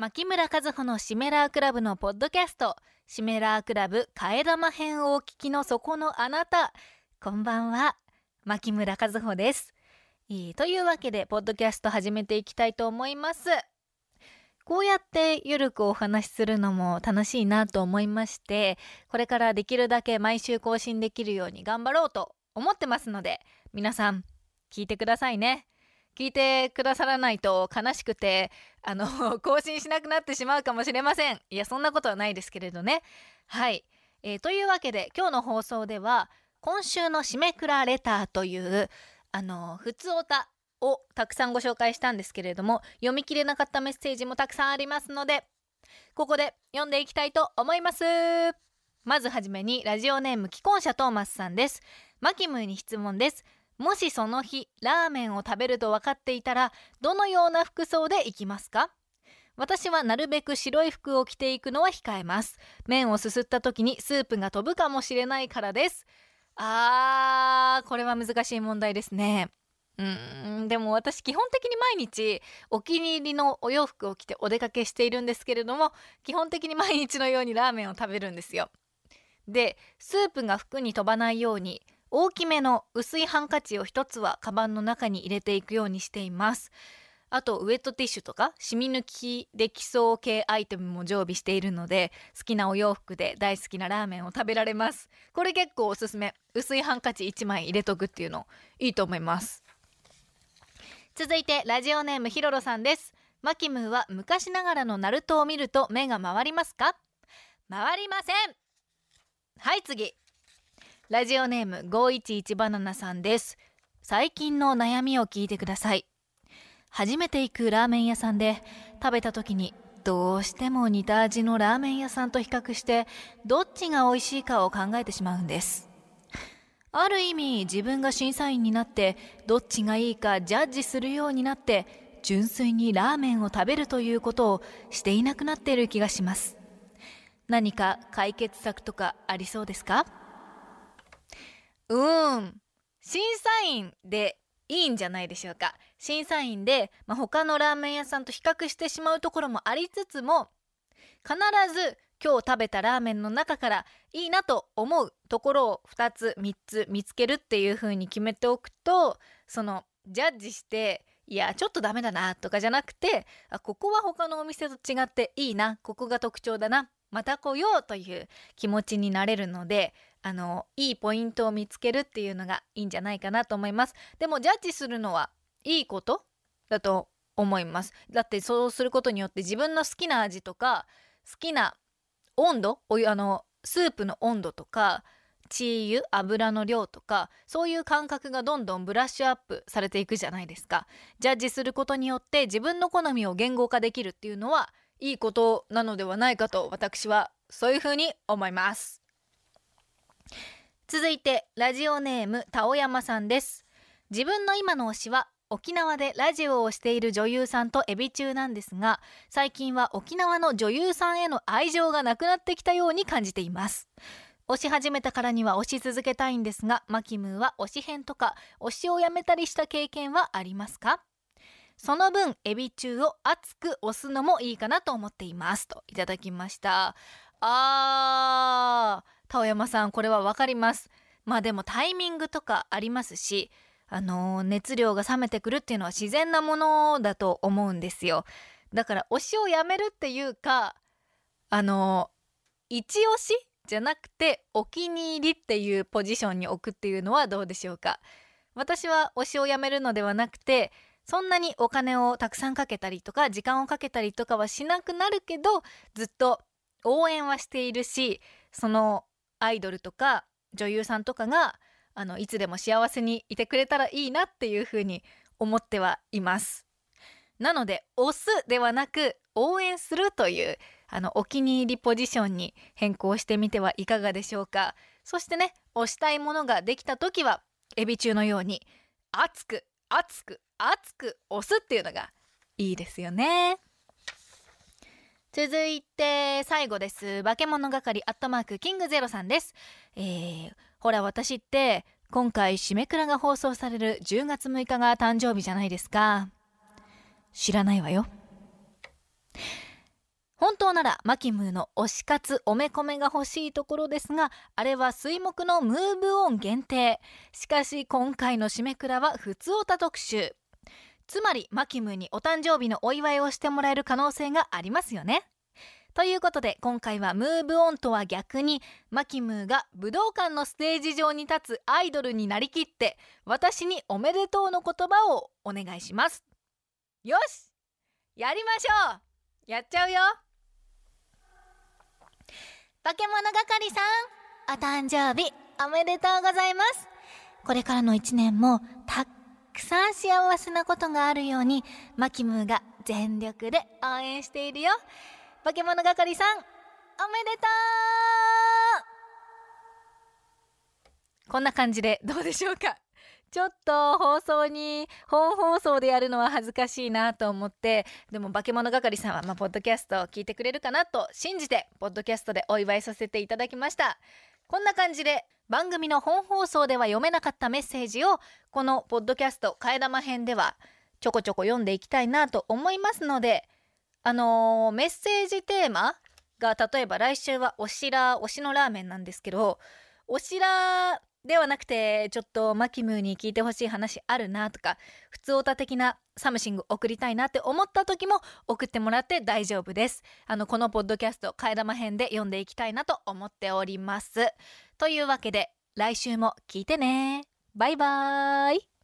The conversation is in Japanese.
牧村和穂のシメラークラブのポッドキャスト、シメラークラブ替え玉編をお聞きのそこのあなた、こんばんは、牧村和穂です。いいというわけで、ポッドキャスト始めていきたいと思います。こうやってゆるくお話しするのも楽しいなと思いまして、これからできるだけ毎週更新できるように頑張ろうと思ってますので、皆さん、聞いてくださいね。聞いてくださらないと悲しくて、あの、更新しなくなってしまうかもしれません。いや、そんなことはないですけれどね。はい。えー、というわけで、今日の放送では、今週の締めくらレターという、あの、普通おたをたくさんご紹介したんですけれども、読み切れなかったメッセージもたくさんありますので、ここで読んでいきたいと思います。まずはじめに、ラジオネーム既婚者トーマスさんです。マキムーに質問です。もしその日、ラーメンを食べると分かっていたら、どのような服装で行きますか？私はなるべく白い服を着ていくのは控えます。麺をすすった時にスープが飛ぶかもしれないからです。あー、これは難しい問題ですね。うーん、でも私基本的に毎日お気に入りのお洋服を着てお出かけしているんですけれども、基本的に毎日のようにラーメンを食べるんですよ。で、スープが服に飛ばないように大きめの薄いハンカチを一つはカバンの中に入れていくようにしています。あと、ウェットティッシュとか、染み抜きできそう系アイテムも常備しているので、好きなお洋服で大好きなラーメンを食べられます。これ結構おすすめ。薄いハンカチ1枚入れとくっていうの、いいと思います。続いて、ラジオネームヒロロさんです。マキムーは昔ながらのナルトを見ると目が回りますか？回りませんはい、次。ラジオネーム511バナナさんです。最近の悩みを聞いてください。初めて行くラーメン屋さんで食べた時にどうしても似た味のラーメン屋さんと比較してどっちが美味しいかを考えてしまうんです。ある意味自分が審査員になってどっちがいいかジャッジするようになって純粋にラーメンを食べるということをしていなくなっている気がします。何か解決策とかありそうですか？うーん。審査員でいいんじゃないでしょうか。審査員で、まあ、他のラーメン屋さんと比較してしまうところもありつつも、必ず今日食べたラーメンの中からいいなと思うところを2つ3つ見つけるっていう風に決めておくと、そのジャッジして、いや、ちょっとダメだなとかじゃなくて、あ、ここは他のお店と違っていいな、ここが特徴だな、また来ようという気持ちになれるので、あの、いいポイントを見つけるっていうのがいいんじゃないかなと思います。でも、ジャッジするのはいいことだと思います。だってそうすることによって自分の好きな味とか、好きな温度お湯、あの、スープの温度とか、チー油、油の量とか、そういう感覚がどんどんブラッシュアップされていくじゃないですか。ジャッジすることによって自分の好みを言語化できるっていうのは、いいことなのではないかと私はそういうふうに思います。続いて、ラジオネーム、たおやまさんです。自分の今の推しは、沖縄でラジオをしている女優さんとエビ中なんですが、最近は沖縄の女優さんへの愛情がなくなってきたように感じています。推し始めたからには推し続けたいんですが、マキムーは推し編とか、推しをやめたりした経験はありますか？その分、エビ中を熱く押すのもいいかなと思っています。といただきました。あー、タオヤマさん、これはわかります。まあでもタイミングとかありますし、あの、熱量が冷めてくるっていうのは自然なものだと思うんですよ。だから推しをやめるっていうか、あの、一押しじゃなくてお気に入りっていうポジションに置くっていうのはどうでしょうか。私は推しをやめるのではなくて、そんなにお金をたくさんかけたりとか、時間をかけたりとかはしなくなるけど、ずっと応援はしているし、そのアイドルとか女優さんとかが、あの、いつでも幸せにいてくれたらいいなっていうふうに思ってはいます。なので、押すではなく、応援するという、あの、お気に入りポジションに変更してみてはいかがでしょうか。そしてね、押したいものができた時は、エビ中のように、熱く、熱く、熱く押すっていうのがいいですよね。続いて、最後です。化け物係アットマークキングゼロさんです。えー、ほら私って、今回締めくらが放送される10月6日が誕生日じゃないですか。知らないわよ。本当ならマキムーの推し活おめこめが欲しいところですがあれは水木のムーブオン限定しかし今回の締めくらはふつおた特集つまりマキムにお誕生日のお祝いをしてもらえる可能性がありますよね。ということで今回はムーブオンとは逆にマキムーが武道館のステージ上に立つアイドルになりきって私におめでとうの言葉をお願いします。よし!やりましょう!やっちゃうよ!化け物係さんお誕生日おめでとうございます。これからの一年もたくさん幸せなことがあるようにマキムーが全力で応援しているよ。化け物係さんおめでとう。こんな感じでどうでしょうか。ちょっと放送に本放送でやるのは恥ずかしいなと思ってでも化け物係さんはまあポッドキャストを聞いてくれるかなと信じてポッドキャストでお祝いさせていただきました。こんな感じで番組の本放送では読めなかったメッセージをこのポッドキャスト替え玉編ではちょこちょこ読んでいきたいなと思いますのであのー、メッセージテーマが例えば来週はおしら推しのラーメンなんですけどおしらではなくてちょっとマキムーに聞いてほしい話あるなとか普通オタ的なサムシング送りたいなって思った時も送ってもらって大丈夫です。あのこのポッドキャスト替え玉編で読んでいきたいなと思っております。というわけで来週も聞いてね。バイバーイ。